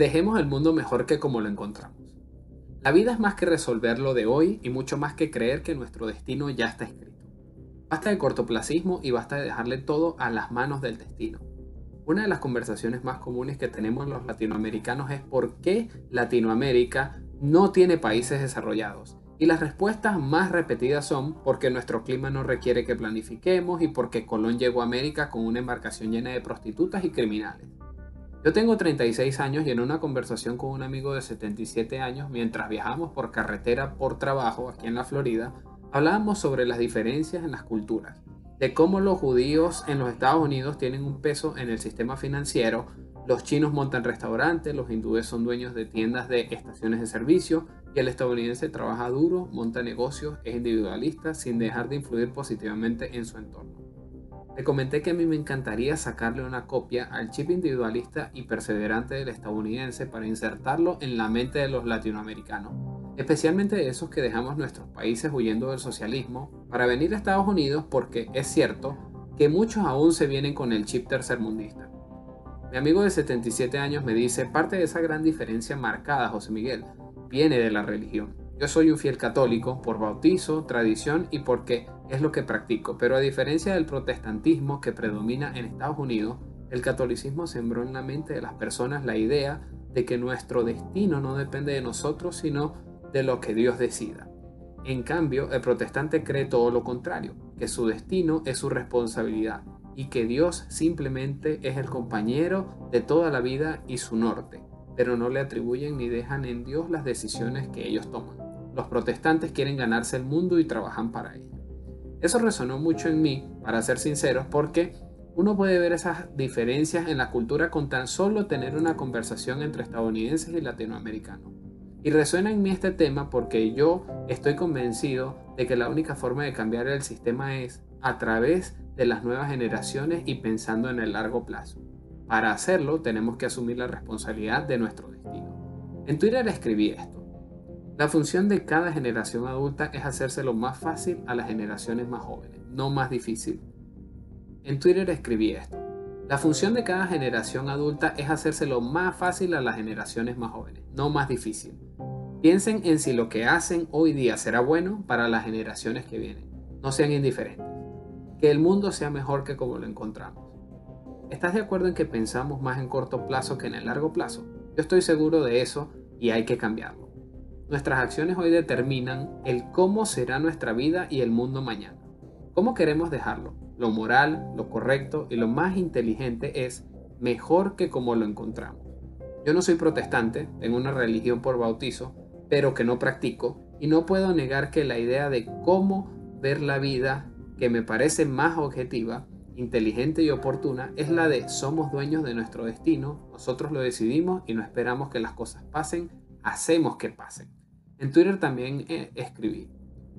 Dejemos el mundo mejor que como lo encontramos. La vida es más que resolver lo de hoy y mucho más que creer que nuestro destino ya está escrito. Basta de cortoplacismo y basta de dejarle todo a las manos del destino. Una de las conversaciones más comunes que tenemos los latinoamericanos es por qué Latinoamérica no tiene países desarrollados. Y las respuestas más repetidas son porque nuestro clima no requiere que planifiquemos y porque Colón llegó a América con una embarcación llena de prostitutas y criminales. Yo tengo 36 años y en una conversación con un amigo de 77 años, mientras viajamos por carretera por trabajo aquí en la Florida, hablábamos sobre las diferencias en las culturas, de cómo los judíos en los Estados Unidos tienen un peso en el sistema financiero, los chinos montan restaurantes, los hindúes son dueños de tiendas de estaciones de servicio y el estadounidense trabaja duro, monta negocios, es individualista sin dejar de influir positivamente en su entorno. Le comenté que a mí me encantaría sacarle una copia al chip individualista y perseverante del estadounidense para insertarlo en la mente de los latinoamericanos, especialmente de esos que dejamos nuestros países huyendo del socialismo para venir a Estados Unidos porque es cierto que muchos aún se vienen con el chip tercermundista. Mi amigo de 77 años me dice, parte de esa gran diferencia marcada, José Miguel, viene de la religión. Yo soy un fiel católico por bautizo, tradición y porque es lo que practico, pero a diferencia del protestantismo que predomina en Estados Unidos, el catolicismo sembró en la mente de las personas la idea de que nuestro destino no depende de nosotros, sino de lo que Dios decida. En cambio, el protestante cree todo lo contrario, que su destino es su responsabilidad y que Dios simplemente es el compañero de toda la vida y su norte, pero no le atribuyen ni dejan en Dios las decisiones que ellos toman. Los protestantes quieren ganarse el mundo y trabajan para ello. Eso resonó mucho en mí, para ser sinceros, porque uno puede ver esas diferencias en la cultura con tan solo tener una conversación entre estadounidenses y latinoamericanos. Y resuena en mí este tema porque yo estoy convencido de que la única forma de cambiar el sistema es a través de las nuevas generaciones y pensando en el largo plazo. Para hacerlo tenemos que asumir la responsabilidad de nuestro destino. En Twitter escribí esto. La función de cada generación adulta es hacérselo más fácil a las generaciones más jóvenes, no más difícil. En Twitter escribí esto. La función de cada generación adulta es hacérselo más fácil a las generaciones más jóvenes, no más difícil. Piensen en si lo que hacen hoy día será bueno para las generaciones que vienen. No sean indiferentes. Que el mundo sea mejor que como lo encontramos. ¿Estás de acuerdo en que pensamos más en corto plazo que en el largo plazo? Yo estoy seguro de eso y hay que cambiarlo. Nuestras acciones hoy determinan el cómo será nuestra vida y el mundo mañana. ¿Cómo queremos dejarlo? Lo moral, lo correcto y lo más inteligente es mejor que como lo encontramos. Yo no soy protestante, tengo una religión por bautizo, pero que no practico y no puedo negar que la idea de cómo ver la vida que me parece más objetiva, inteligente y oportuna es la de somos dueños de nuestro destino, nosotros lo decidimos y no esperamos que las cosas pasen, hacemos que pasen. En Twitter también eh, escribí,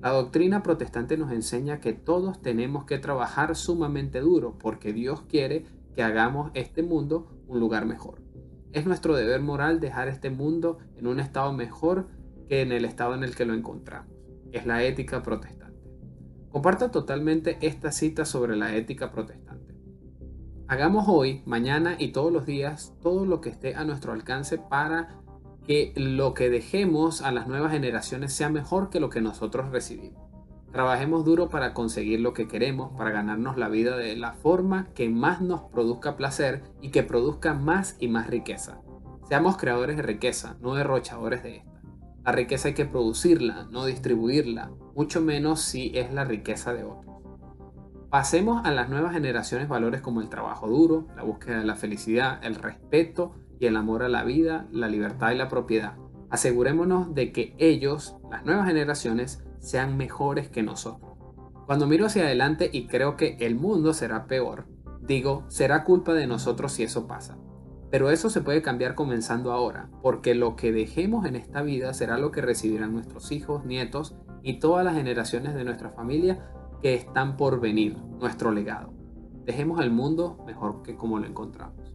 la doctrina protestante nos enseña que todos tenemos que trabajar sumamente duro porque Dios quiere que hagamos este mundo un lugar mejor. Es nuestro deber moral dejar este mundo en un estado mejor que en el estado en el que lo encontramos. Es la ética protestante. Comparto totalmente esta cita sobre la ética protestante. Hagamos hoy, mañana y todos los días todo lo que esté a nuestro alcance para que lo que dejemos a las nuevas generaciones sea mejor que lo que nosotros recibimos. Trabajemos duro para conseguir lo que queremos, para ganarnos la vida de la forma que más nos produzca placer y que produzca más y más riqueza. Seamos creadores de riqueza, no derrochadores de esta. La riqueza hay que producirla, no distribuirla, mucho menos si es la riqueza de otros. Pasemos a las nuevas generaciones valores como el trabajo duro, la búsqueda de la felicidad, el respeto y el amor a la vida, la libertad y la propiedad. Asegurémonos de que ellos, las nuevas generaciones, sean mejores que nosotros. Cuando miro hacia adelante y creo que el mundo será peor, digo, será culpa de nosotros si eso pasa. Pero eso se puede cambiar comenzando ahora, porque lo que dejemos en esta vida será lo que recibirán nuestros hijos, nietos y todas las generaciones de nuestra familia que están por venir, nuestro legado. Dejemos el mundo mejor que como lo encontramos.